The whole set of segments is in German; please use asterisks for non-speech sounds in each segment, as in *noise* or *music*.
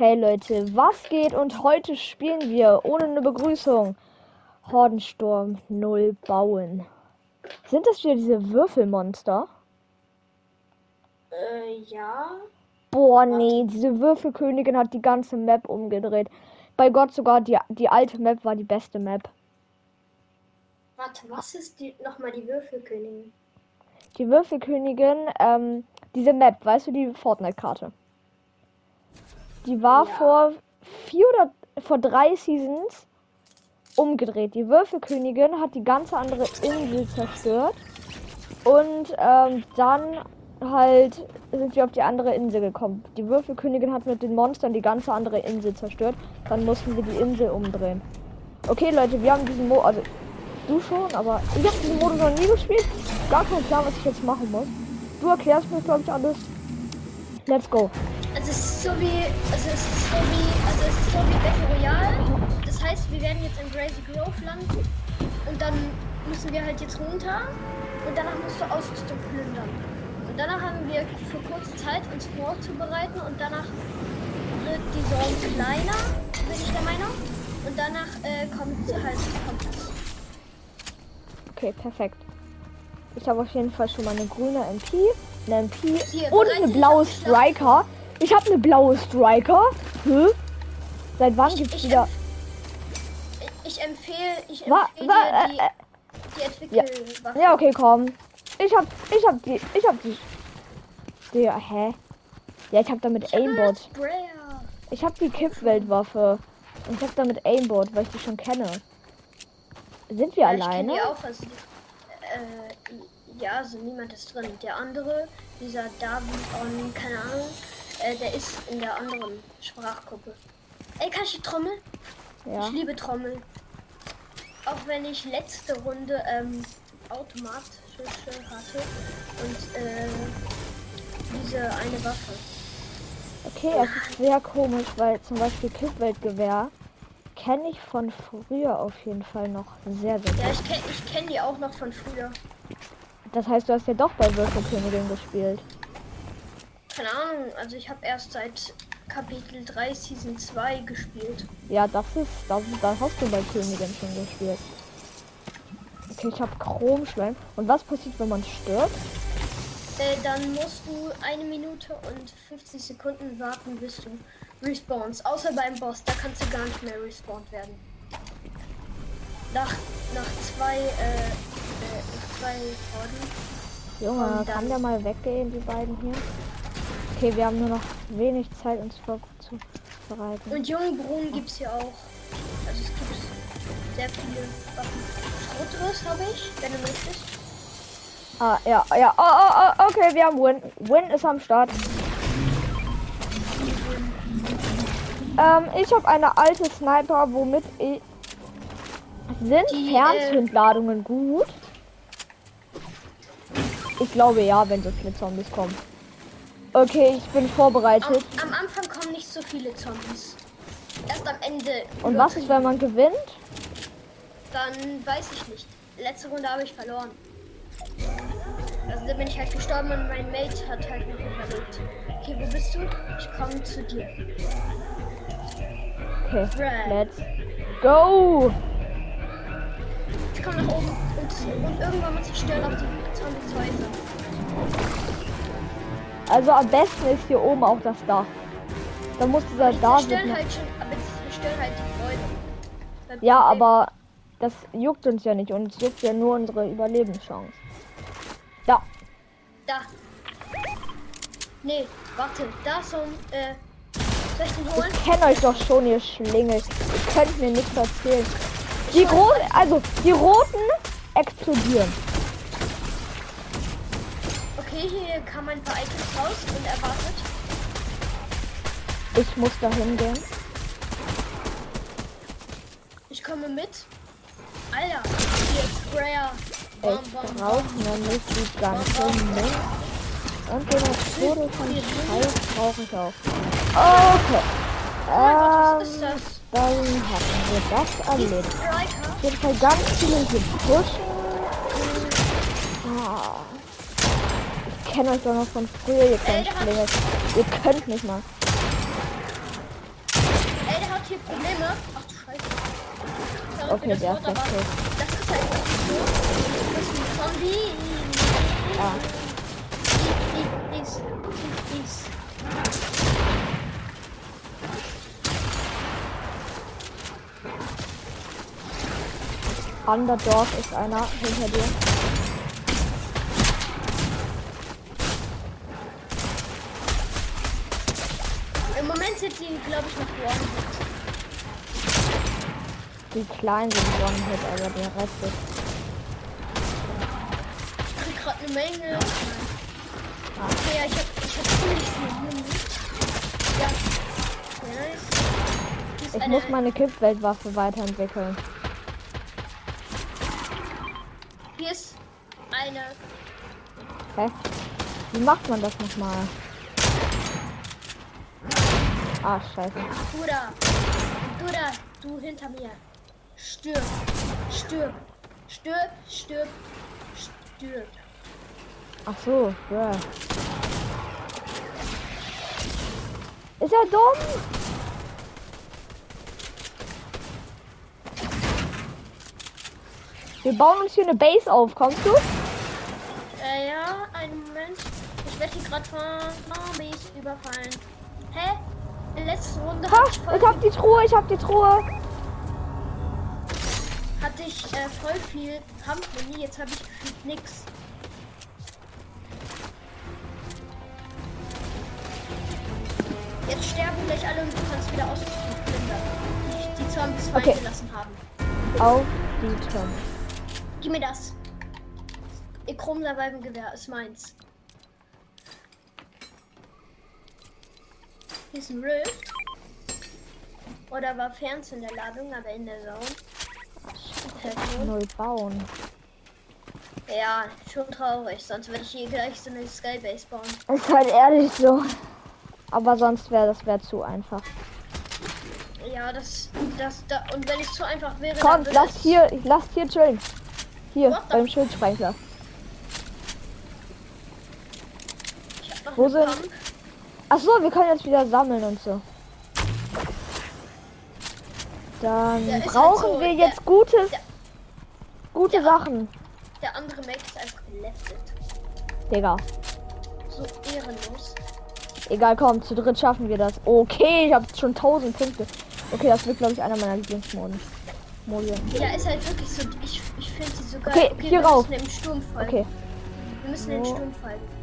Hey Leute, was geht? Und heute spielen wir ohne eine Begrüßung Hordensturm 0 bauen. Sind das wieder diese Würfelmonster? Äh, ja. Boah, nee, diese Würfelkönigin hat die ganze Map umgedreht. Bei Gott sogar die, die alte Map war die beste Map. Warte, was ist die, nochmal die Würfelkönigin? Die Würfelkönigin, ähm, diese Map, weißt du, die Fortnite-Karte. Die war Ja. vor vier oder vor drei Seasons umgedreht. Die Würfelkönigin hat die ganze andere Insel zerstört. Und ähm, dann halt sind wir auf die andere Insel gekommen. Die Würfelkönigin hat mit den Monstern die ganze andere Insel zerstört. Dann mussten wir die Insel umdrehen. Okay, Leute, wir haben diesen Mo also du schon, aber ich habe diesen Modus noch nie gespielt. Gar keinen Plan, was ich jetzt machen muss. Du erklärst mir, glaube ich, alles. Let's go. Also es ist so wie, also es ist so wie, also es ist so wie Battle Royale. Das heißt, wir werden jetzt in Crazy Grove landen und dann müssen wir halt jetzt runter und danach musst du Ausrüstung plündern. Und danach haben wir für kurze Zeit uns vorzubereiten und danach wird die Zone kleiner, bin ich der Meinung. Und danach äh, kommt halt kommt das. Okay, perfekt. Ich habe auf jeden Fall schon mal eine grüne MP, eine MP Hier, und eine blaue Striker. Ich habe eine blaue Striker. Hä? Seit wann Ich- gibt's ich wieder? empf- Ich empfehle, ich empfehle wa- die, äh, die Entwickelwaffe. Ja, okay, komm. Ich hab, ich hab die, ich hab die. die hä? Ja, ich hab damit Ich hab Aimbot. Sprayer. Ich hab die Kippweltwaffe. Und ich hab damit Aimbot, weil ich die schon kenne. Sind wir Ja, ich alleine? die auch, also die, äh, ja, also niemand ist drin. Der andere, dieser David on, keine Ahnung, äh, der ist in der anderen Sprachgruppe. Ey, kann ich die Trommel? Ja. Ich liebe Trommel. Auch wenn ich letzte Runde ähm, automatische hatte und äh, diese eine Waffe. Okay, es ist sehr komisch, weil zum Beispiel Kippweltgewehr kenne ich von früher auf jeden Fall noch sehr, sehr Ja, gut. ich kenne ich kenn die auch noch von früher. Das heißt, du hast ja doch bei Würfelkönigin gespielt. Keine Ahnung, also ich habe erst seit Kapitel 3 Season 2 gespielt. Ja, das ist, das, da hast du bei Königin schon gespielt. Okay, ich habe Chromschleim. Und was passiert, wenn man stirbt? Äh, dann musst du eine Minute und 50 Sekunden warten, bis du respawnst. Außer beim Boss, da kannst du gar nicht mehr respawned werden. Nach, nach zwei, äh, äh, nach zwei Horden. Junge, kann der mal weggehen, die beiden hier? Okay, wir haben nur noch wenig Zeit, uns vorzubereiten. Und Jungbrunnen gibt's hier auch. Also es gibt sehr viele Waffen. Habe ich, wenn du möchtest. Ah, ja, ja. Oh, oh, oh, okay, wir haben Win. Win ist am Start. Ähm, ich habe eine alte Sniper, womit ich. Sind Die, äh, Fernzündladungen gut? Ich glaube ja, wenn so viele Zombies kommen. Okay, ich bin Am, vorbereitet. am Anfang kommen nicht so viele Zombies. Erst am Ende. Und was ist, wenn man gewinnt? Dann weiß ich nicht. Letzte Runde habe ich verloren. Also da bin ich halt gestorben und mein Mate hat halt noch überlebt. Okay, wo bist du? Ich komme zu dir. Okay, Right. let's go! Ich komme nach oben und, und irgendwann mal zerstören auch die Zombies Häuser. Also am besten ist hier oben auch das Dach. Da muss dieser noch halt schon, aber die zerstören halt die. Das Ja, aber das juckt uns ja nicht. Uns juckt ja nur unsere Überlebenschance. Ja, Da. Nee, warte, da ist so ein, äh, soll ich den holen? ich kenne euch doch schon, ihr Schlingel. Ihr könnt mir nichts erzählen. Die roten, also die roten explodieren. Okay, hier kam ein paar Items raus und erwartet. Ich muss da hingehen. Ich komme mit. Alter, hier ist Sprayer. Bam, Ich bam, brauche nämlich die ganze Menge. Und den Tode von Scheiß brauche ich auch. Okay. Oh Gott, was Ähm, ist das? dann hatten wir das. Striker. Auf jeden Fall ganz viele hier pushen. Ah. Ich kenne euch doch noch von früher, ihr könnt Ey, der hat- Schlinge. Ihr könnt nicht mal. Probleme. Ach du Scheiße. Sorry Okay, das der ist tot. Das ist halt so. Das ist ein Zombie. Ja. Is, is, is. Underdog ist einer hinter dir. Die, glaube ich, noch one Die kleinen sind One-Hit, aber der Rest ist. Ich krieg gerade eine Menge. Okay, ja, ich hab, ich hab ziemlich viel. Ja. Nice. Ich muss meine Kippweltwaffe weiterentwickeln. Hier ist eine. Hä? Wie macht man das nochmal? Ah, scheiße. Du da. Du hinter mir. Stirb. Stirb. Stirb. Stirb. Stirb. Ach so, ja. Ist er dumm? Wir bauen uns hier eine Base auf, kommst du? Äh, ja, einen Moment. Ich werde hier gerade von Zombies überfallen. Hä? Letzten Runde Ha, ich ich hab die Truhe, ich hab die Truhe. hatte ich, äh, voll viel Kampfmuni. Jetzt habe ich gefühlt nix. Jetzt sterben gleich alle und du kannst wieder ausrüsten, Blinder. Die, die Zombies fallen Okay. gelassen haben. Auf die Türme. Gib mir das. Ihr Chrom dabei im Gewehr ist meins. Hier ist ein Rift. Oder war Ferns in der Ladung, aber in der Zone. Null bauen. Ja, schon traurig. Sonst werde ich hier gleich so eine Skybase bauen. Ist halt ehrlich so. Aber sonst wäre das wär zu einfach. Ja, das, das, da, und wenn es zu einfach wäre, Komm, dann würde lass hier, ich lass hier chillen. Hier, What beim noch Wo sind-. Ach so, wir können jetzt wieder sammeln und so. Dann Ja, halt brauchen so, wir der- jetzt gutes, der- gute der- Sachen. Der andere Mac ist einfach geleftet. Digga. So ehrenlos. Egal, komm, zu dritt schaffen wir das. Okay, ich habe schon 1000 Punkte. Okay, das wird, glaube ich, einer meiner Lieblingsmoden. Modi. Ja, ist halt wirklich so. Ich, ich finde sie so geil. Okay, hier wir rauf. Okay, Wir müssen So. Sturm folgen.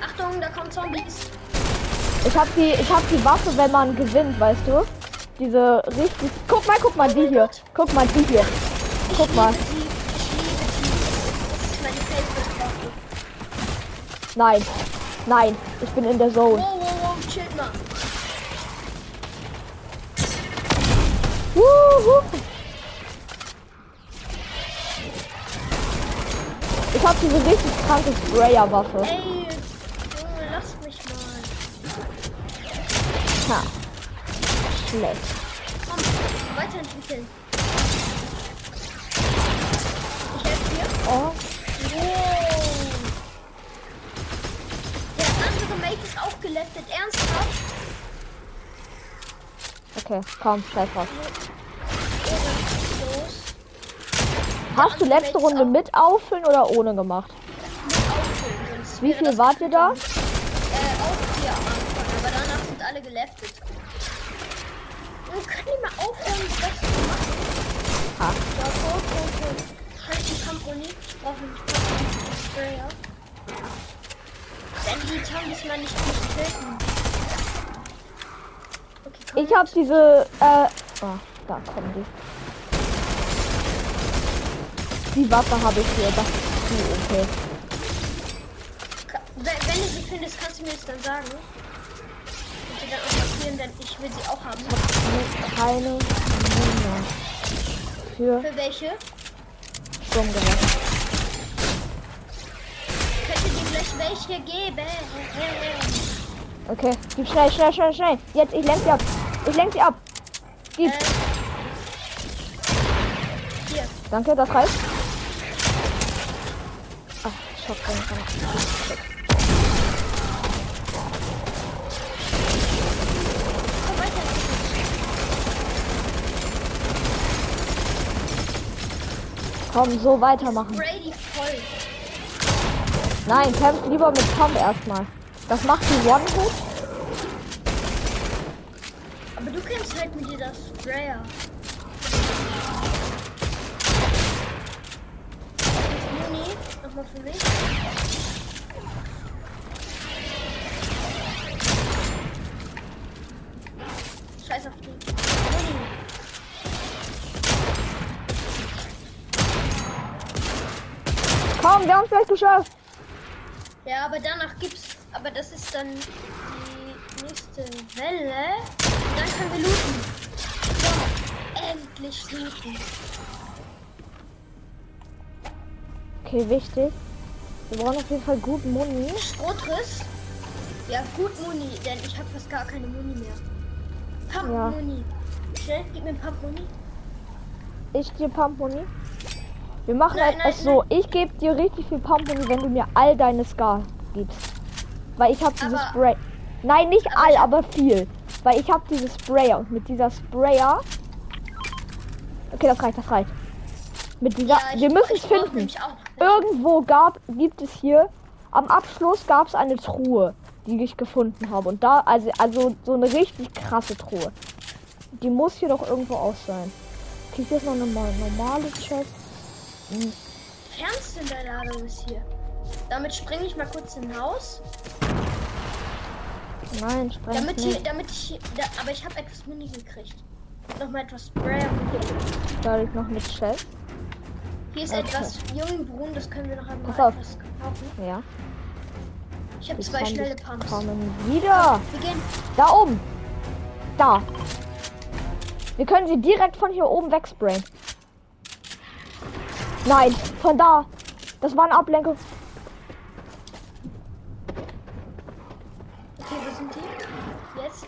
Achtung, da kommen Zombies. ich habe die, ich habe die Waffe, wenn man gewinnt, weißt du? Diese richtig. Guck mal, guck mal, die mein hier. Guck mal, die hier. Guck mal. Nein, nein, ich bin in der Zone. Wow, wow, wow, chillt mal. Wuhu. Ich habe diese richtig kranke Sprayer-Waffe. Ey, Junge, lass mich mal. Ha. Schlecht. Komm, weiterentwickeln. Ich helfe dir. Oh, Wow. Der andere Mate ist auch geleftet. Ernsthaft? okay, komm, scheiß drauf. Hast du letzte Runde mit auffüllen oder ohne gemacht? Wie viel wart ihr da? Äh, auch vier am Anfang, aber danach sind alle geleftet. Und können die mal aufhören, das zu machen? Ha. Ja, go, go, go. Kann ich die Kampfuni? Ich brauche nämlich Kampfuni. Sprayer. Wenn die Zombies mal nicht töten. Okay, komm. Ich habe diese, äh, oh, da kommen die. Die Waffe habe ich hier, das ist zu okay. Ka- Wenn, wenn du sie findest, kannst du mir das dann sagen. Sie dann auch markieren, denn ich will sie auch haben. Keine Mine für Für welche? Sturmgewehr. Könnt ihr dir gleich welche geben? Okay, gib schnell, schnell, schnell, schnell. Jetzt, ich lenk sie ab. Ich lenk sie ab. Gib. Äh, hier. Danke, das reicht. Ach, Shotgun. Komm weiter. Komm, so weitermachen. Nein, kämpf lieber mit Pump erstmal. Das macht die One-Hit. Aber du kämpfst halt mit dieser Sprayer. Muni, nochmal für mich. Scheiß auf die. Muni. Komm, wir haben es gleich geschafft. Ja, aber danach gibt's. Aber das ist dann die nächste Welle. Und dann können wir looten. So, endlich looten. Okay, wichtig. Wir brauchen auf jeden Fall gut Muni. Schrotriss. Ja, gut Muni, denn ich habe fast gar keine Muni mehr. Pump Ja. Muni. Schnell, gib mir Pump Muni. Ich dir Pump Muni. Wir machen Nein, es nein, so. Ich gebe dir richtig viel Pump Muni, wenn du mir all deine Scar gibst. Weil ich habe dieses Spray. Nein, nicht Aber all, aber viel. Weil ich habe dieses Sprayer und mit dieser Sprayer. Okay, das reicht, das reicht. Mit dieser. ich wir müssen es finden. Irgendwo gab, gibt es hier. Am Abschluss gab es eine Truhe, die ich gefunden habe. Und da, also, also so eine richtig krasse Truhe. Die muss hier doch irgendwo aus sein. Okay, hier ist noch eine mal- normale Chest. Fernste in der Ladung ist hier. Damit springe ich mal kurz in Haus. Nein, spreng Damit hier, nicht. damit ich hier, da, aber ich habe etwas Muni gekriegt. Nochmal etwas Sprayer. Soll ich noch mit Chest? Hier ist Okay. etwas Jungbrunnen, das können wir noch einmal Pass auf. etwas gebrauchen. Ja. Ich habe zwei schnelle Pumps. kommen wieder. Wir gehen. Da oben. Da. Wir können sie direkt von hier oben wegsprayen. Nein, von da. Das war eine Ablenkung. Okay, wo sind die? Jetzt.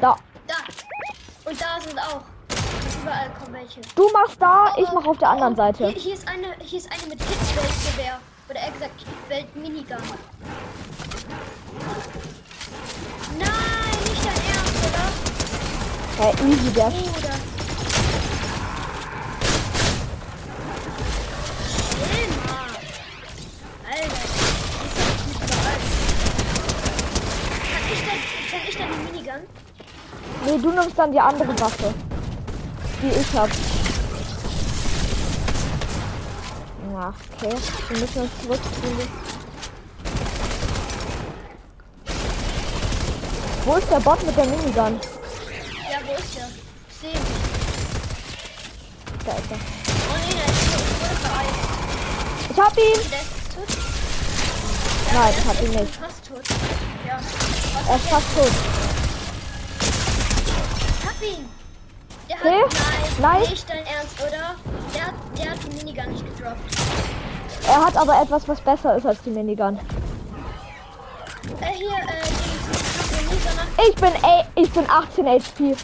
Da. Da. Und da sind auch. Überall kommen welche. Du machst da, ich Oh, mach auf der anderen oh, Seite. Hier, hier ist eine, hier ist eine mit Hitweltgewehr. Oder eher gesagt Hitwelt Minigun. Nein, nicht dein Ernst, oder? Hey, easy, der Bruder. Minigun? Nee, du nimmst dann die andere Waffe. Die ich hab. Ja, okay. Wir müssen uns zurückziehen. Wo ist der Bot mit der Minigun? Ja, wo ist der? Ich sehe ihn. Da ist er. Oh nee, der ist wurde vereist. Ich hab ihn! Der ist tot. Nein, der ich hab ist ihn nicht. Fast tot. Ja. Er ist fast tot. Ihn. Der Okay. hat, nein, Nein. nicht dein Ernst, oder? Der, hat- der hat die Minigun nicht gedroppt. Er hat aber etwas, was besser ist als die Minigun. Äh, hier, äh, die Harmonie, sondern, Ich bin A ich bin 18 HP. nein.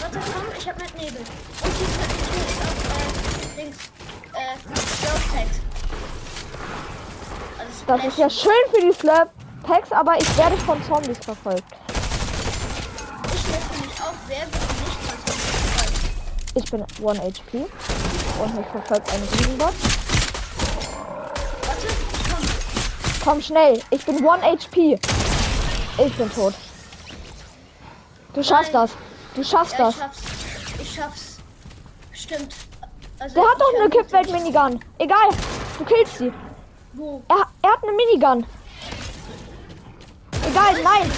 Warte, komm, ich hab mit Nebel. Und hier ist, auch, äh, links, äh, Growth Packs. Also Das ist ja schön für die Slurp Packs, aber ich werde von Zombies verfolgt. Ich bin 1 HP und mich verfolgt ein Riesenbot. Komm. Schnell, ich bin 1 HP. Ich bin tot. Du schaffst Nein. das. Du schaffst Ja, das. ich schaff's. Ich schaff's. Stimmt. Also, Der hat doch eine vermute- Kippwelt-Minigun. Egal, du killst sie. Wo? Er, er hat eine Minigun. Egal, nein.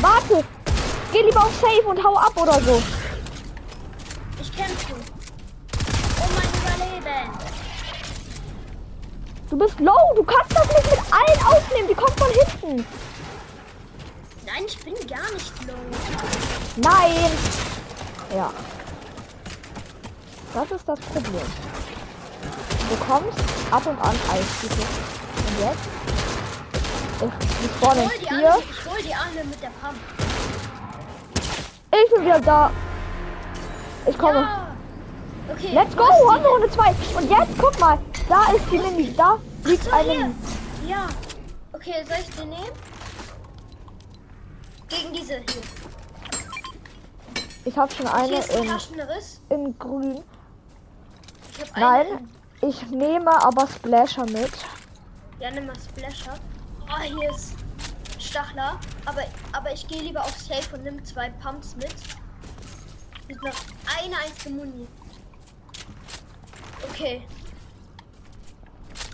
Warte. Geh lieber auf Safe und hau ab oder so. Ich kämpfe. Oh mein Überleben. Du bist low. Du kannst das nicht mit allen aufnehmen. Die kommen von hinten. Nein, ich bin gar nicht low. Nein. Ja. Das ist das Problem. Du bekommst ab und an Eistitel. Und jetzt? Ich, ich spawne hier. ich hol die alle mit der Pump. Ich bin wieder da. Ich komme. Ja. Okay. Let's go. die wir Runde 2. Und jetzt, guck mal. Da ist die Mini. Da liegt so, eine hier. Ja. Okay, soll ich den nehmen? Gegen diese hier. Ich habe schon eine in, in grün. habe Nein, ich nehme aber Splasher mit. Ja, nimm mal Splasher. Oh, hier ist Stachler. Aber, aber ich gehe lieber auf Safe und nimm zwei Pumps mit. Mit noch eine einzige Muni. Okay.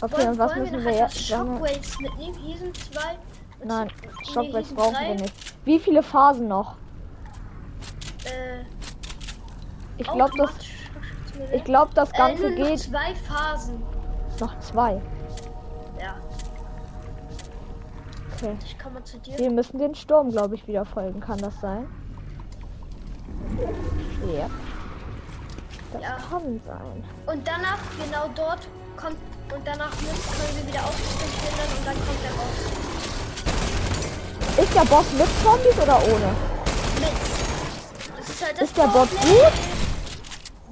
Okay, und was müssen wir wir jetzt? Shockwaves mitnehmen? Hier sind zwei. Nein, nee, Shockwaves hier brauchen sind wir drei. nicht. Wie viele Phasen noch? Äh, Ich glaube, das, ich glaube, das äh, Ganze noch geht zwei Phasen. noch zwei. Ja, Okay. ich komme zu dir. Wir müssen den Sturm, glaube ich, wieder folgen. Kann das sein? Ja. Das Ja. kann sein. Und danach, genau dort, kommt. Und danach müssen, können wir wieder aufgestellt werden und dann kommt er raus. Ist der Boss mit Zombies oder ohne? Mit. Ist halt Ist der Problem. gut?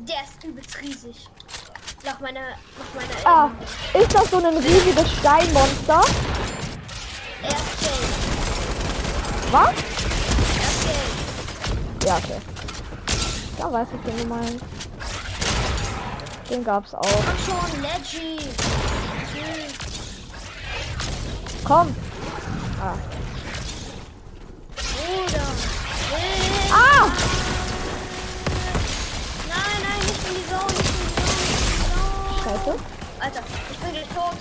Der ist übelst riesig. Nach meiner, nach meiner Ah, ist das so ein riesiges Steinmonster? Er ist gelb. Was? Er ist gelb. Ja, okay. Da weiß ich, wen du meinst. Den gab's auch. Komm schon, Leggy. Komm. Ah. Bruder. Ah! Nein, nein, nicht in die Zone, nicht in die Zone. Scheiße. Alter, ich bin gleich tot.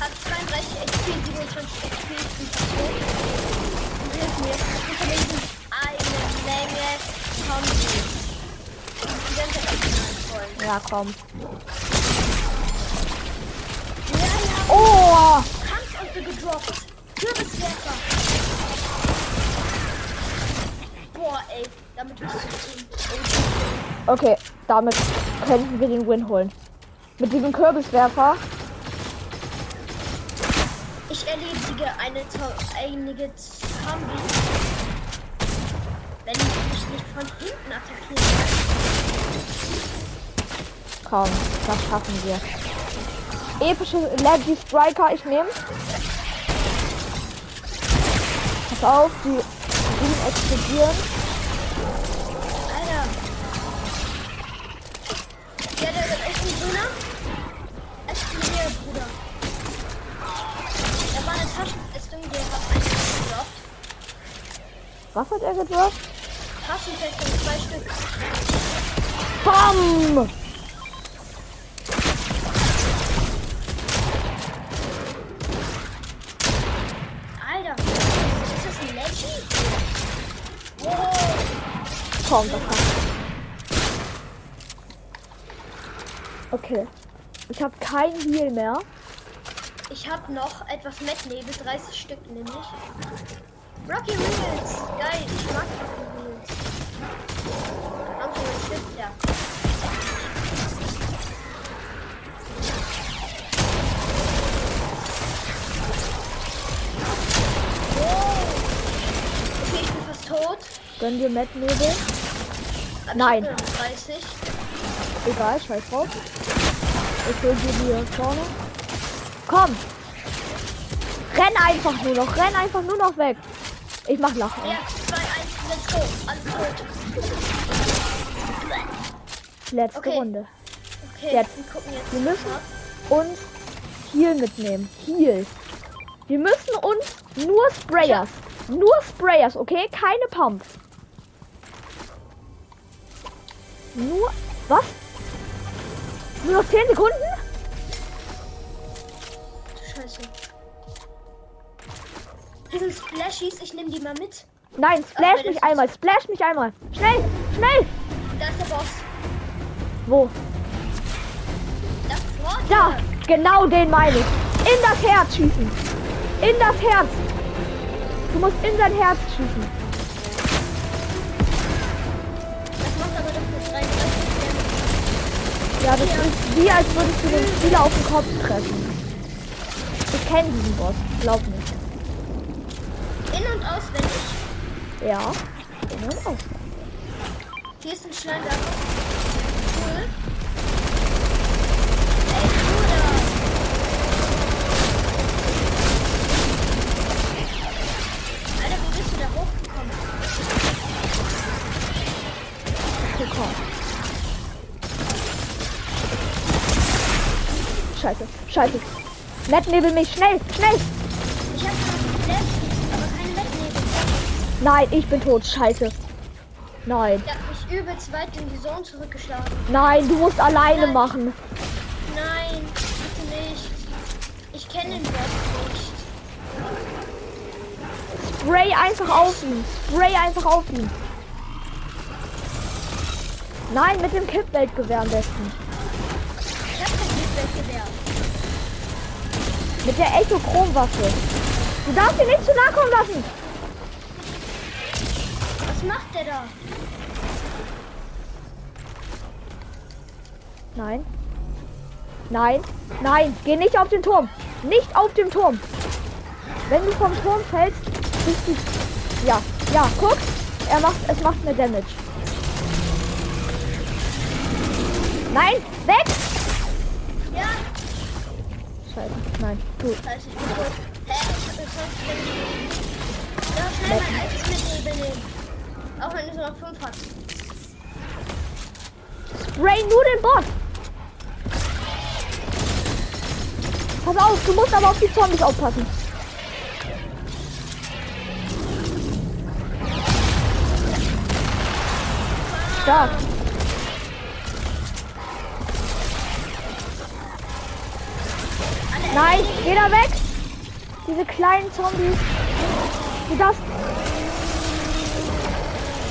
Hat 32 XP, 27 XP, ich bin tot. Und hilf mir. Mir sind eine Menge Wollen. Ja, komm. Oh! Kampfauto gedroppt. Kürbiswerfer. Boah, ey, damit. Okay, damit könnten wir den Win holen. Mit diesem Kürbiswerfer. Ich erledige eine einige Zombies. Wenn ich mich nicht von hinten attackieren Komm, das schaffen wir. Epische Leggy Striker, ich nehme. Pass auf, die Dinge explodieren. Alter. Ja, der wird echt ein grüner. Explodiert, Bruder. Da war eine Taschenfestung, die hat einen gedroppt. Was hat er gedroppt? Taschenfestung, zwei Stück. Bam! Alter, ist das ein Leggy? Wow. Komm, das hat. Okay. Ich habe kein Heal mehr. Ich habe noch etwas Metnebel, 30 Stück nämlich. Rocky Wheels, geil, ich mag Rocky Wheels. Gönn dir Matt Nebel. Nein. Noch 30. Egal, scheiß drauf. Ich hol dir die hier vorne. Komm! Renn einfach nur noch, renn einfach nur noch weg. Ich mach Lachen. Ja, 2, 1, let's go. Alle tot. Letzte Okay. Runde. Okay, Jetzt. wir müssen uns Heal mitnehmen. Heal. Wir müssen uns nur Sprayers. Nur Sprayers, okay? Keine Pumps. Nur. Was? Nur noch 10 Sekunden? Scheiße. Hier sind Splashies, ich nehme die mal mit. Nein, Ach, splash mich einmal. Splash mich einmal. Schnell, schnell. Da ist der Boss. Wo? Da vorne. Da, genau den meine ich. In das Herz schießen. In das Herz. Du musst in sein Herz schießen. Das macht aber doch nur 33 Ja, das ist wie als würdest du den Spieler auf den Kopf treffen. Ich kenne diesen Boss, glaub mir. In- und auswendig. Ja. In und aus. Hier ist ein Schlangenwerfer. Cool. Ey, Bruder. Alter, wie bist du da hochgekommen? Okay, komm. scheiße, scheiße. Nettnebel mich, schnell, schnell. Nein, ich bin tot, scheiße. Nein, Der hat mich übelst weit in die Zone zurückgeschlagen. nein, du musst alleine Nein. machen. Nein, bitte nicht. Ich kenne den Boss nicht. Spray einfach auf ihn. Spray einfach auf ihn. Nein, mit dem Kippweltgewehr am besten. Ich habe kein Feedback-Gewehr. Mit der Echo-Chrom-Waffe. Du darfst ihn nicht zu nahe kommen lassen. Was macht der da? Nein. Nein. Nein. Geh nicht auf den Turm. Nicht auf den Turm. Wenn du vom Turm fällst, bist du. Ja. Ja. Guck. Er macht. Es macht mir Damage. Nein. Weg. Ja, Scheiße. Nein. Du. Scheiße, ich bin tot. Hä? Ich hab nicht. Ja, schnell mein altes Mitnebel nehmen. Auch wenn du noch 5 hast. Spray nur den Bot. Pass auf. Du musst aber auf die Zombies aufpassen. Stark. Nein, geh da weg! Diese kleinen Zombies. Du darfst.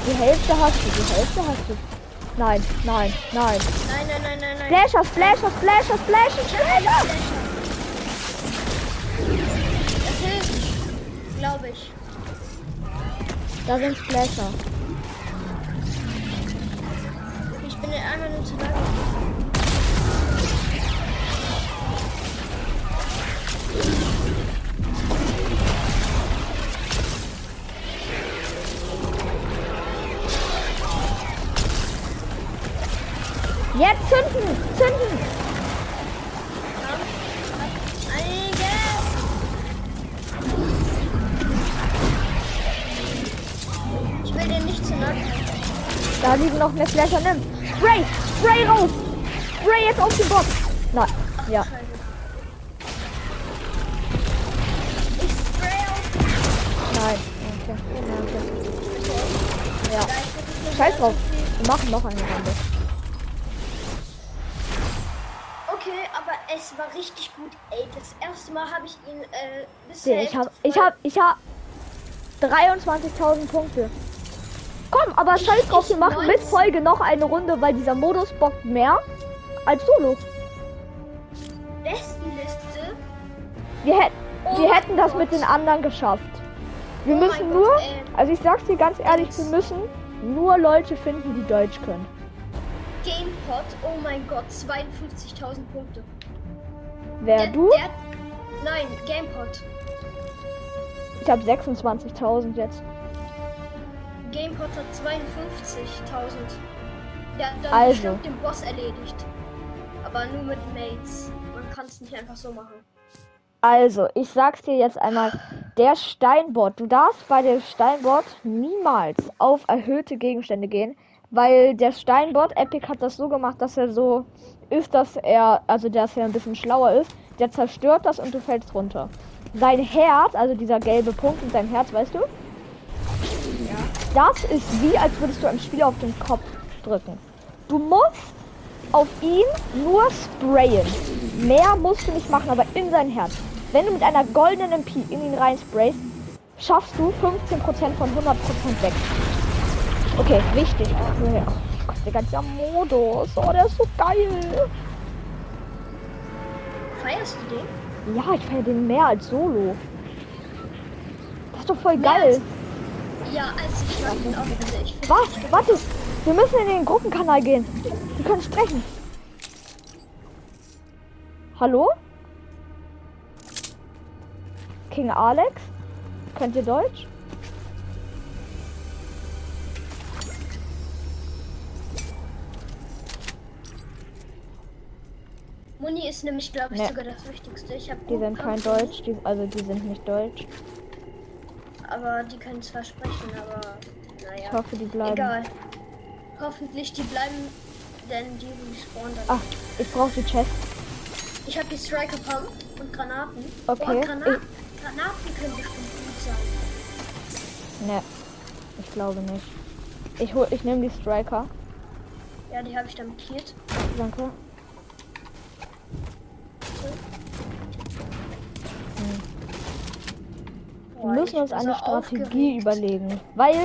Die Hälfte hast du, die Hälfte hast du. Nein, nein, nein. Nein, nein, nein, nein, nein. Ich hab einen Splasher! Flasher. Das hilft. Glaube ich. Da sind Splasher. Ich bin in einmal nur zu lange. Jetzt zünden, zünden! Ich will den nicht zu kommen. Da liegen noch mehr Splasher, nimm! Spray! Spray raus! Spray jetzt auf den Box! Nein, ja. Scheiße. Ich spray auf Nein. Okay. okay. Ja. Ja, versuche nur Scheiß drauf. Wir machen noch eine Runde. Es war richtig gut. Ey, das erste Mal habe ich ihn äh, bis Sehe, zur ich hab, Hälfte ich voll- hab, ich hab 23.000 Punkte. Komm, aber Ich- scheiß drauf, wir machen mit 19. Folge noch eine Runde, weil dieser Modus bockt mehr als Solo. Bestenliste. Wir, hätt, Oh wir hätten das Gott. mit den anderen geschafft. Wir Oh müssen Gott, nur, ey. also ich sag's dir ganz ehrlich, wir müssen nur Leute finden, die Deutsch können. Gamepot, oh mein Gott, 52.000 Punkte. Wer Der- du? Der, nein, Gamepot. Ich habe 26.000 jetzt. Gamepot hat 52.000. Der hat dann Also. bestimmt den Boss erledigt. Aber nur mit Mates. Man kann es nicht einfach so machen. Also, ich sag's dir jetzt einmal. Der Steinbot. Du darfst bei dem Steinbot niemals auf erhöhte Gegenstände gehen, weil der Steinbot, Epic hat das so gemacht, dass er so ist, dass er, also dass er ein bisschen schlauer ist. Der zerstört das und du fällst runter. Sein Herz, also dieser gelbe Punkt in seinem Herz, weißt du? Das ist wie, als würdest du einem Spieler auf den Kopf drücken. Du musst auf ihn nur sprayen. Mehr musst du nicht machen, aber in sein Herz. Wenn du mit einer goldenen MP in ihn rein sprayst, schaffst du 15% von 100% weg. Okay, wichtig. Ja. Gott, der ganze Modus. Oh, der ist so geil. Feierst du den? Ja, ich feiere den mehr als Solo. Das ist doch voll Mehr geil. als- Ja, als ich mag ihn auch. Ich Was? Warte. Wir müssen in den Gruppenkanal gehen. Wir können sprechen. Hallo? King Alex? Könnt ihr Deutsch? Muni ist nämlich, glaube ich, Nee. sogar das Wichtigste. Ich habe Die sind kein Deutsch. Die, also die sind nicht Deutsch. Aber die können zwar sprechen, aber Ich naja. hoffe, die bleiben. Egal. Hoffentlich die bleiben, denn die respawnen dann. Ach, ich brauche die Chest. Ich habe die Striker Pump und Granaten. Okay. Oh, Granaten, Granaten können bestimmt gut sein. Ne, ich glaube nicht. Ich hol, ich nehme die Striker. Ja, die habe ich dann markiert. Danke. Müssen uns eine Strategie aufgeregt. überlegen. Weil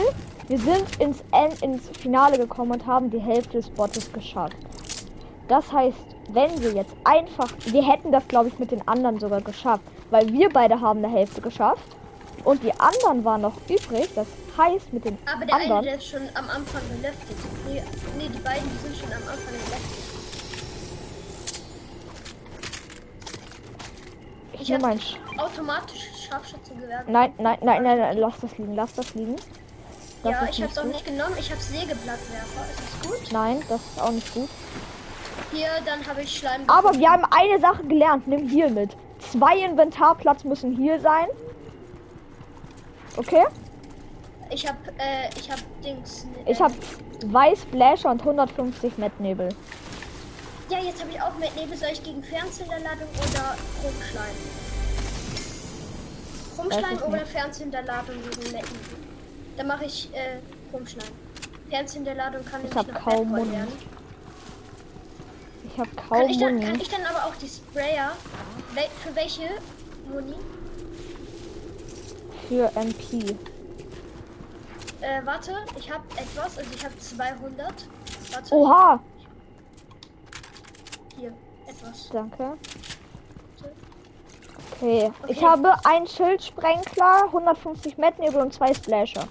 wir sind ins, End, ins Finale gekommen und haben die Hälfte des Bottes geschafft. Das heißt, wenn wir jetzt einfach. Wir hätten das, glaube ich, mit den anderen sogar geschafft. Weil wir beide haben eine Hälfte geschafft. Und die anderen waren noch übrig. Das heißt, mit den Aber der eine, anderen. der ist schon am Anfang geleftet. Nee, nee, die beiden, die sind schon am Anfang geleftet. Ich Ich nehme hab mein. Sch automatisch Scharfschützengewehr. nein, nein, nein, nein, nein, lass das liegen, lass das liegen. Das ja, ich hab's auch gut. nicht genommen. Ich hab Sägeblattwerfer. Ist das gut? Nein, das ist auch nicht gut. Hier, dann habe ich Schleim. Aber gefunden. wir haben eine Sache gelernt. Nimm hier mit. Zwei Inventarplatz müssen hier sein. Okay? Ich hab, äh, ich hab Dings. Äh, Ich habe Weiß Splasher und 150 Mettnebel. Ja, jetzt habe ich auch mit Nebel. Soll ich gegen Fernzünderladung oder Chromschleim? Ich oder. Fernzünderladung gegen Metten? Dann mache ich äh, Chromschleim. Fernzünderladung kann Ich hab noch kaum Muni. werden. Ich habe Kann kaum ich, dann, kann Muni. ich dann aber auch die Sprayer. Wel für welche Muni? Für MP. Äh, warte, ich habe etwas. Also ich habe 200. Warte, Oha! hier. Etwas. Danke. Okay. Ich Okay. habe einen Schildsprenkler, 150 Mettnebel und zwei Splasher.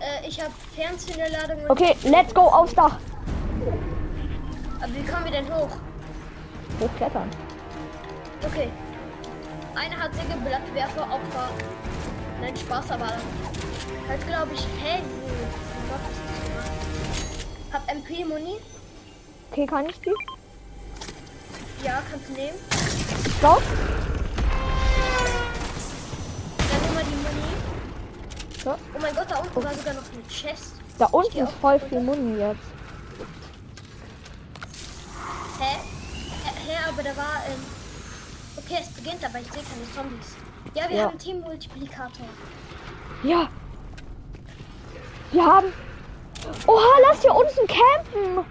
Äh, ich habe Fernzünderladung und. Okay, let's go aufs Dach. Aber wie kommen wir denn hoch? Hochklettern. Okay. Einer hat Sägeblattwerfer Opfer. Nein, Spaß, aber halt glaube ich, gemacht? Hab MP Muni? Okay, kann ich die? Ja, kannst du nehmen. Go. Dann nimm mal die Muni. So. Oh mein Gott, da unten war sogar noch eine Chest. Da unten ist voll viel Muni jetzt. Hä? Hä, aber da war, ähm... Okay, es beginnt, aber ich sehe keine Zombies. Ja, wir Ja. haben einen Team-Multiplikator. Ja. Wir haben. Oha, lass hier unten campen.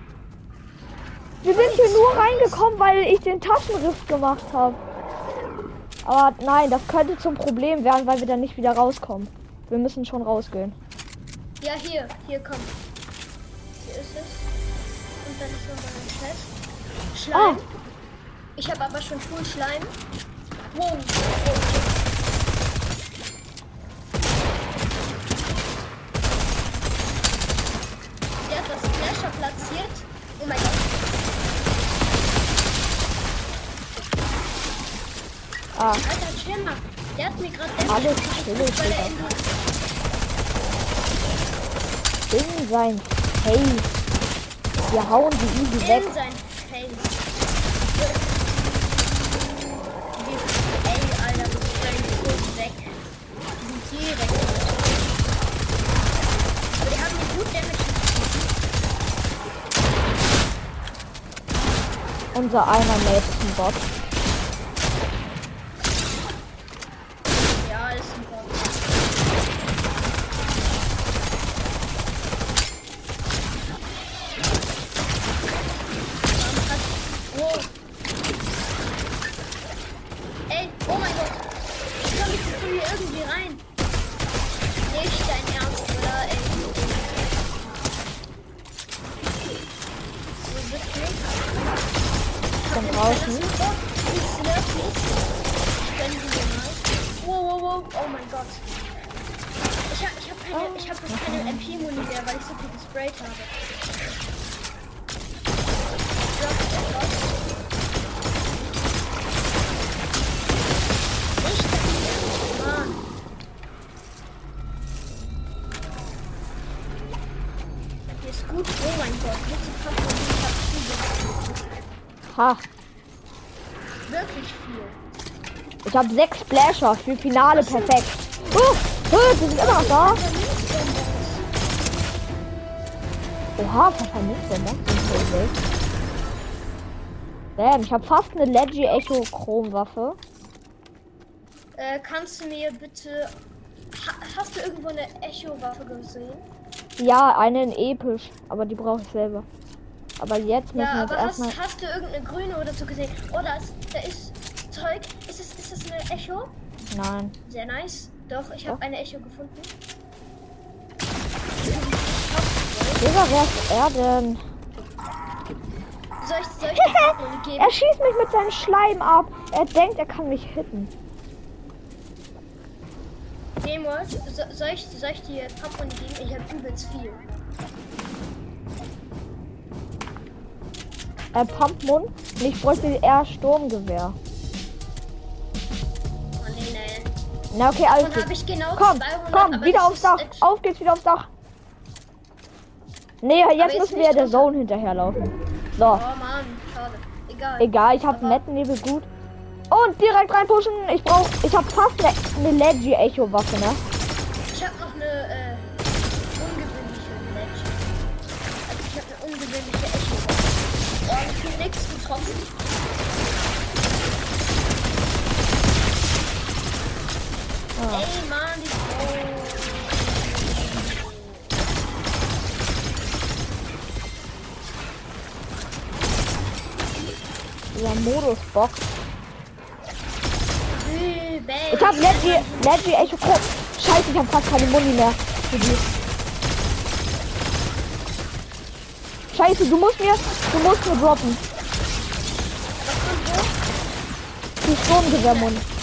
Wir sind hier nur reingekommen, weil ich den Taschenriff gemacht habe. Aber nein, das könnte zum Problem werden, weil wir dann nicht wieder rauskommen. Wir müssen schon rausgehen. Ja, hier, hier kommt. Hier ist es. Und dann ist ein Chest. Schleim. Ah. Ich habe aber schon Full Schleim. Wow. wow. Ah, Alter, chill mal. Der hat mir gerade Alles er Digga. in, in sein Face. Wir hauen die easy weg. in sein Face. Ey, Alter, das sprengt so weg. Direkt. Aber die haben mir gut Damage Unser einer ist ein Bot. Ich habe sechs Splasher für Finale perfekt. Oh, oh, die sind immer noch da. Oha, ist wild. Pfefferminzbombons. Ja, das ist. Damn, ich habe fast eine Leggy Echo Chrom Waffe. Äh, kannst du mir bitte. Ha hast du irgendwo eine Echo-Waffe gesehen? Ja, eine in episch, aber die brauche ich selber. Aber jetzt müssen Ja, wir aber hast, erstmal. hast du irgendeine grüne oder so gesehen? Oh, da ist, da ist Zeug. Ist es, ist es eine Echo? Nein. Sehr nice. Doch, ich habe eine Echo gefunden. Digga, wer ist er denn? Soll ich, soll ich *laughs* geben? Er schießt mich mit seinem Schleim ab. Er denkt, er kann mich hitten. Demol, so, soll, ich, soll ich dir Pappmuni geben? Ich habe übelst viel. Äh, Pumpmund. Und ich bräuchte eher Sturmgewehr. Na okay, alles gut. habe ich genau Komm, 200. komm, wieder aufs Dach. Auf geht's wieder aufs Dach. Nee, jetzt jetzt müssen wir der. Zone hinterherlaufen. So, Oh Mann, schade. Egal. egal, ich habe Aber- Nettennebel gut. Und direkt reinpushen. Ich brauch, ich habe fast eine, eine Leggy Echo Waffe, ne? Ich habe noch eine äh, ungewöhnliche. Also ich habe eine ungewöhnliche Echo. Oh, ich bin nichts getroffen. Ah. Ey, Mann, die Dieser Modus Box. Übel. Ich habe Leggy, Leggy Echo Chrom. Scheiße, ich habe fast keine Muni mehr. Für die. Scheiße, du musst mir, du musst mir droppen. Was kommt hoch? Die Sturmgewehrmund.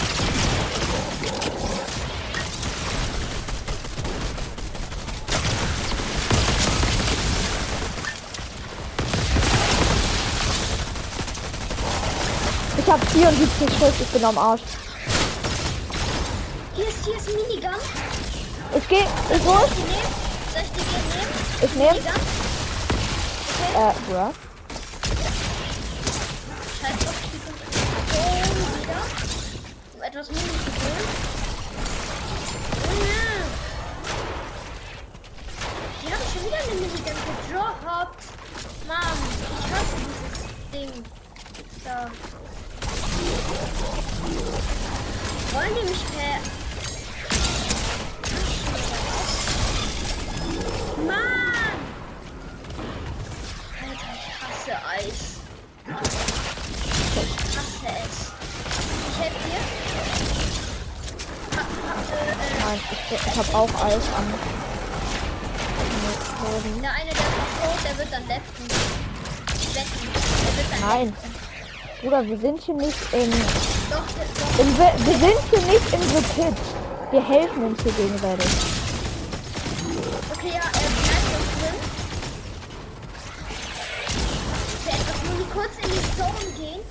Ich habe 74 Schuss, ich bin am Arsch. Hier ist, hier ist ein Minigun. Ich gehe, ich Soll hol, ich die nehmen? Soll ich die nehmen? ich nehme, Minigun? äh, bruh. Scheiß drauf, die kommt so wieder. Um etwas Mini zu holen. Ja. Die haben schon wieder eine Minigun gedroppt. Mann, ich hasse dieses Ding. Da. Wollen die mich per... Mann! Alter, ich hasse Eis. Ich hasse es. Ich helfe dir. Ha, ha, äh, Nein, ich, ich habe auch Eis an. der eine, der ist tot, der wird dann leften. Wetten. Der wird dann Nein. Bruder, wir sind hier nicht in, Doch, doch. in wir, wir sind hier nicht in The Pit. Wir helfen uns hier gegenseitig. Okay, ja, äh, doch drin. Ich nur kurz in die Zone gehen.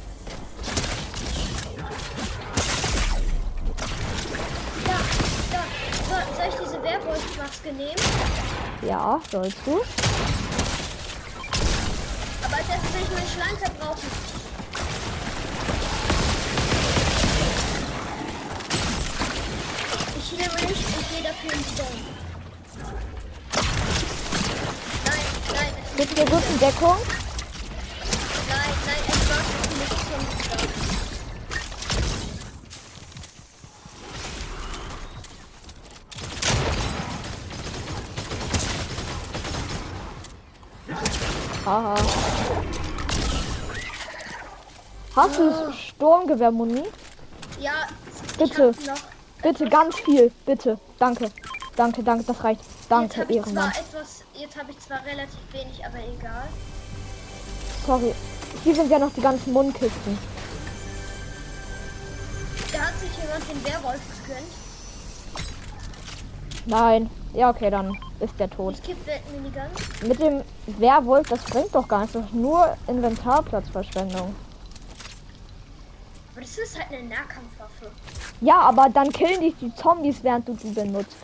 Da, da. So, soll ich diese Werwolf-Maske nehmen? Ja, sollst du? Aber als erstes will ich meinen Schleim verbrauchen. Nicht und gehe dafür in die Zone. Nein, nein, es Gib dir gut in Deckung. Nein, nein, es war nicht zum Start. Haha. Hast du Sturmgewehrmuni? Ja, Bitte. ich hab noch. Bitte, ganz viel. Bitte. Danke. Danke, danke, das reicht. Jetzt Danke, ich Ehrenmann. etwas, jetzt habe ich zwar relativ wenig, aber egal. Sorry. Hier sind ja noch die ganzen Mundkisten. Da hat sich jemand den Werwolf gegönnt. Nein. Ja, okay, dann ist der tot. Ich kipp Minigun. Mit dem Werwolf, das bringt doch gar nichts. Das ist nur Inventarplatzverschwendung. Aber das ist halt eine Nahkampfwaffe. Ja, aber dann killen dich die Zombies, während du die benutzt.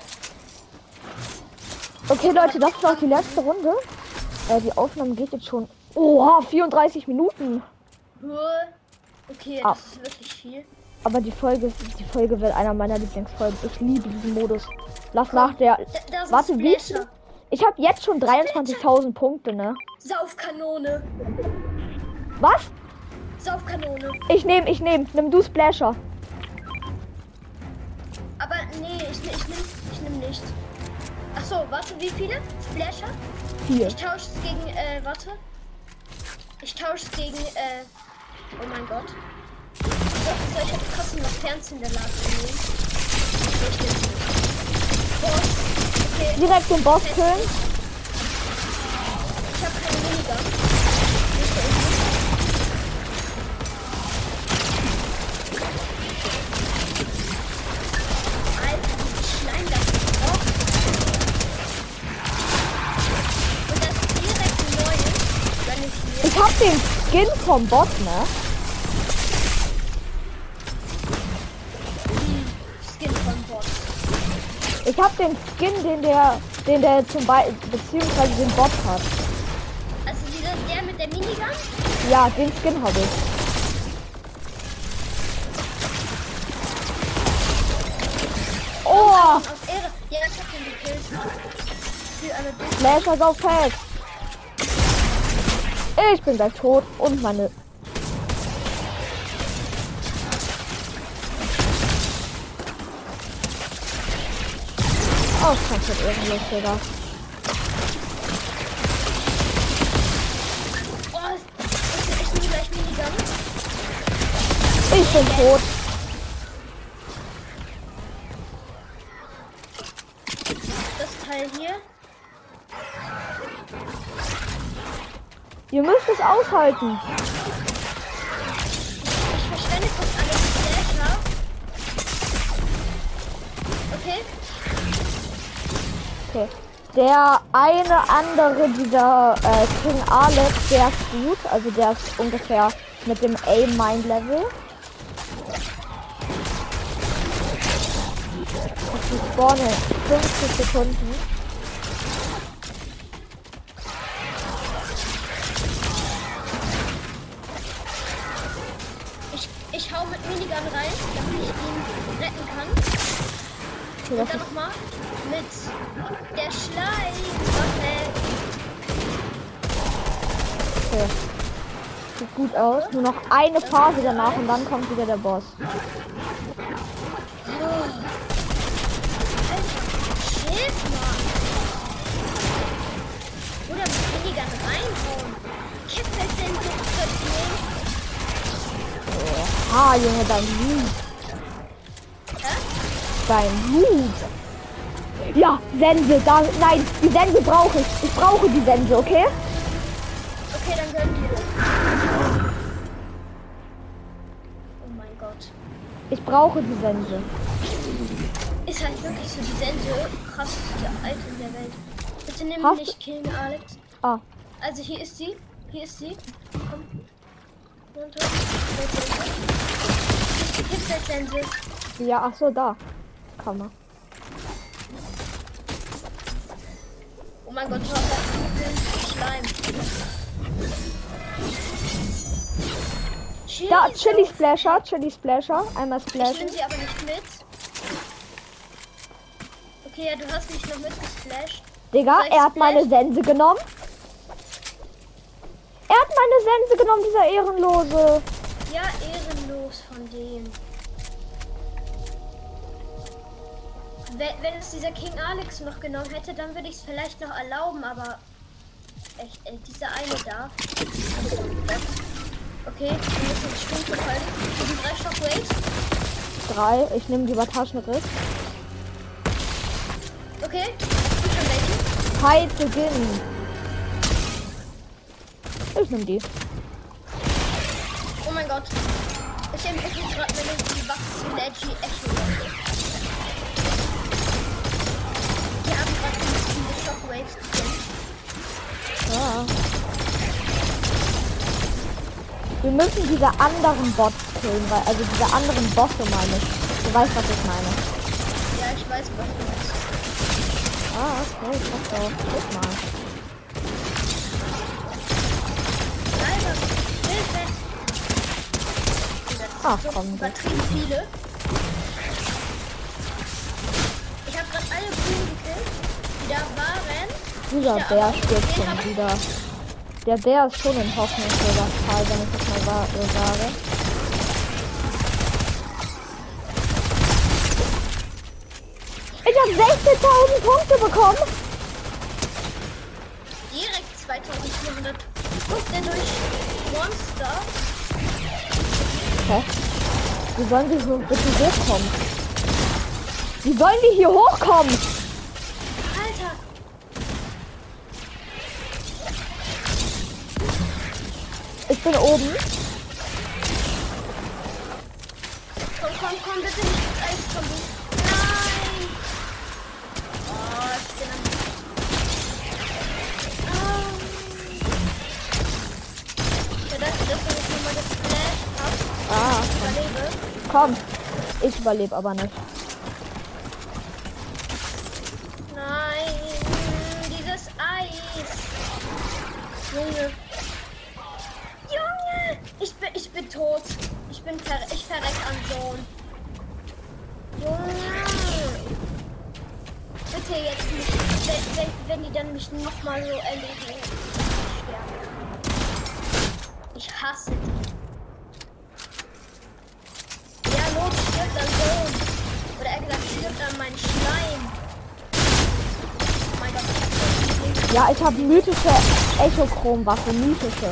Okay, Leute, das auch die letzte Runde. Äh, die Aufnahme geht jetzt schon. Oha, 34 Minuten. Okay, Ah. das ist wirklich viel. Aber die Folge, die Folge wird einer meiner Lieblingsfolgen. Ich liebe diesen Modus. Lass nach der. Warte, wie? Splasher. Ich habe jetzt schon 23.000 Punkte, ne? Saufkanone. Was? Saufkanone. Ich nehm, ich nehm. Nimm du Splasher. Aber nee, ich, ich, nehm, ich nehm nicht. Ach so, warte, wie viele? Splasher? Vier. Ich tausche es gegen, äh, warte. Ich tausche es gegen, äh, oh mein Gott. So, soll ich jetzt trotzdem noch Fernsehen der Lage nehmen? Ich. Boss. Okay. Direkt den Boss killen. Ich habe keine Minigun. Den Skin vom Boss, ne? Bot. Ich hab den Skin, den der, den der zum Beispiel, beziehungsweise den Bot hat. Also dieser, der mit der Minigun? Ja, den Skin habe ich. Oh, Ehre. Ja, ich hab den gekillt. Flash auf fest. Ich bin gleich tot und meine. Oh, ich, ich nehme gleich Minigun. Ich bin tot. Das Teil hier. Ihr müsst es aushalten. Ich verschwende kurz alle Flasher. Okay. Okay. Der eine andere, dieser äh, King Alex, der ist gut. Also der ist ungefähr mit dem A-Mine-Level. Ich spawne 50 Sekunden. Und dann nochmal mit der Schleimwaffe. okay. Sieht gut aus. Nur noch eine Phase danach und dann kommt wieder der Boss. Ah, Junge, dein Mut. Dein Mut. Ja, Sense. Da, nein, die Sense brauche ich. Ich brauche die Sense, okay? Okay, dann gönnen wir. Oh mein Gott. Ich brauche die Sense. Ist halt wirklich so die Sense krasseste Item der Welt. Bitte nimm Hast nicht King Alex. Ah, Also hier ist sie. Hier ist sie. Komm. Runter. Pixel-Sense. ja, ach so, da. Man. Oh mein Gott, schau auf diesen Schleim. Chili Da, ist Chili Splasher, Chili Splasher. Einmal Ich nehme sie aber nicht mit. Okay, ja, du hast mich noch mitgesplasht. Digga, er hat meine? Sense genommen. Er hat meine Sense genommen, dieser Ehrenlose. Ja, ehrenlos von dem. Wenn, wenn es dieser King Alex noch genommen hätte, dann würde ich es vielleicht noch erlauben, aber echt, ey, dieser eine da. Okay, wir müssen die Stufen verfolgen. Drei Shockwaves. Drei. Ich nehme lieber Taschenriss. Okay, ich schon. Fight begin. Ich nehme die. Oh mein Gott. Ich entwickle gerade meine die Waffe zu Leggy Echo. Drin. Ja. Wir müssen diese anderen Bots killen, weil, also diese anderen Bosse meine ich. Du weißt, was ich meine. Ja, ich weiß, was du meinst. Ah, okay, ich hab doch. Guck mal. Hilfe! So komm. übertrieben viele. Dieser Bär stirbt schon wieder. Der Bär ist schon ein hoffnungsloser Fall, wenn ich das mal so sage. Ich habe 16.000 Punkte bekommen. Direkt 2400 Punkte durch Monster. Hä? Wie sollen wir so bitte hochkommen? Wie sollen wir hier hochkommen? Bin oben. Komm, komm, komm, bitte nicht ins Eiszombie. Nein. Oh, ich bin am... Ah. Ja, danke, dass jetzt nochmal das Splash hast. Ah, Ich überlebe. komm. Ich überlebe aber nicht. Echochrom-Waffe. Mythische.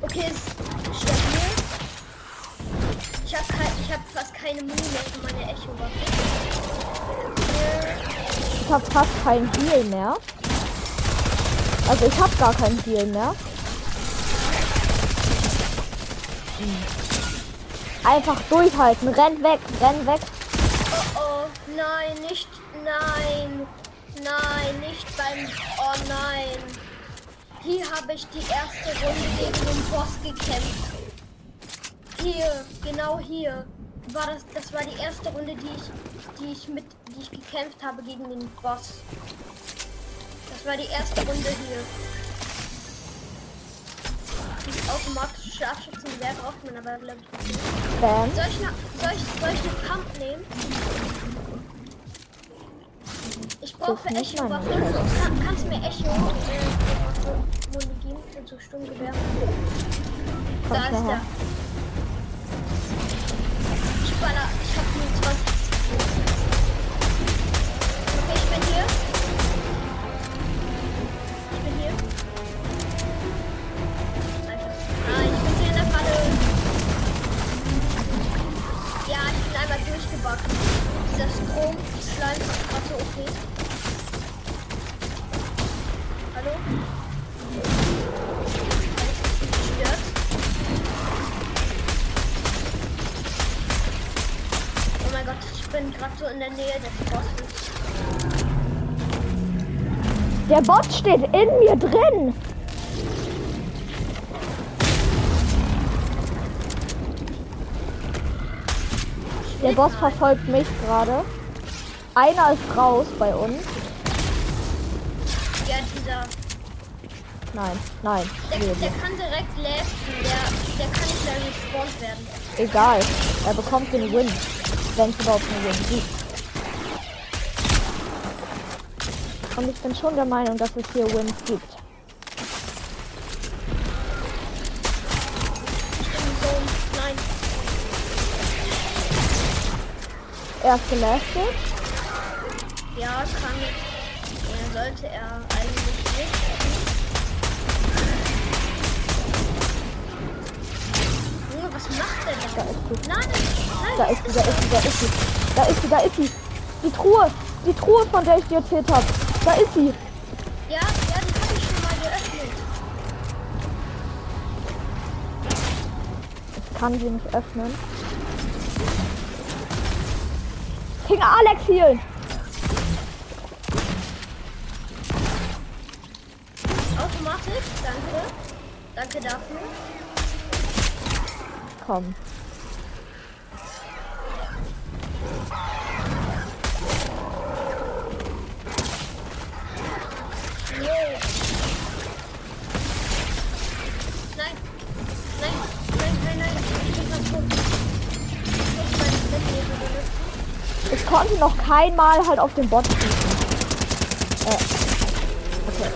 Okay, stirbt mir. Ich habe ich hab fast keine Muni mehr für meine Echo-Waffe. Ich habe fast kein Heal mehr. Also ich habe gar kein Heal mehr. Hm. Einfach durchhalten. Renn weg, renn weg. Habe ich die erste Runde gegen den Boss gekämpft. Hier, genau hier. War das, das war die erste Runde, die ich, die ich mit, die ich gekämpft habe gegen den Boss. Das war die erste Runde hier. Dieses automatische Scharfschützengewehr braucht man aber, glaube ich, nicht. Bam. Soll ich, ne, soll, ich, soll ich eine Pump nehmen? Ich brauche Das ist nicht Echo meine Waffe. Idee. Kann, kannst du mir Echo äh, Muni geben? Für so Sturmgewehr. Da ist er. Ich baller. Ich hab nur 20. Okay, ich bin hier. Ich bin hier. Alter. Ah, ich bin hier in der Falle. Ja, ich bin einmal durchgebackt. Dieser Strom, Schleim ist gerade so okay. Hallo? Bin gerade so in der Nähe des Bosses. Der Bot steht in mir drin. Der Boss verfolgt mich gerade. Einer ist raus bei uns. Ja, dieser. Nein, nein. Der, nee, der kann direkt leften. Der, der kann nicht mehr respawned werden. Egal. Er bekommt den Win. Wenn es überhaupt einen Win gibt. Und ich bin schon der Meinung, dass es hier Wins gibt. Nein. Er ist gelastet. Ja, kann. Ja, sollte er eigentlich nicht. Macht er Da da? ist sie. Nein, nein. Da ist sie, da ist sie, da ist sie. Da ist sie, da ist sie. Die Truhe. Die Truhe, von der ich dir erzählt habe. Da ist sie. Ja, ja, die habe ich schon mal geöffnet. Ich kann sie nicht öffnen. King Alex healen. Automatik, danke. Danke dafür. Komm. Jo. Nein. Nein, nein, nein, nein. Ich bin kaputt. Ich muss meine Mittlebe benutzen. Ich konnte noch kein Mal halt auf den Bot schießen. Äh. Okay.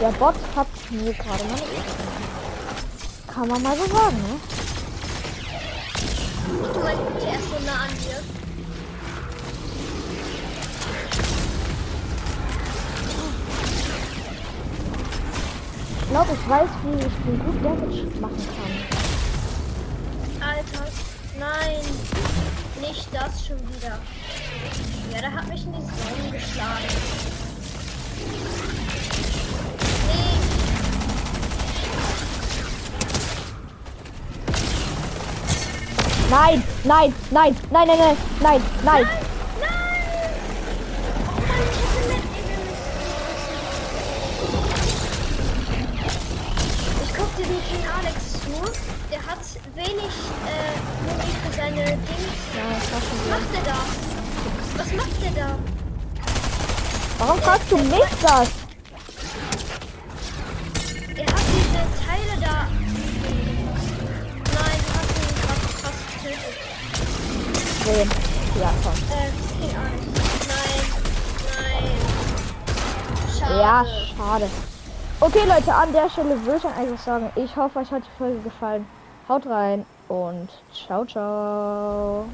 der Bot hat mir gerade meine Ehre Kann man mal so sagen, ne? Du meinst bitte erst so nah an dir. Ich glaube, ich weiß, wie ich den gut Damage machen kann. Alter, nein. Nicht das schon wieder. Ja, der hat mich in die Sonne geschlagen. Nee. Nein, nein, nein, nein, nein, nein, nein, nein. Ich guck diesem King Alex zu. Der hat wenig äh, Muni für seine Dings. Was macht der da? Was macht der da? Warum fragst du mich das? Wen? Ja, komm. Schade. Ja, schade. Okay, Leute, an der Stelle würde ich dann einfach sagen, ich hoffe, euch hat die Folge gefallen. Haut rein und ciao, ciao.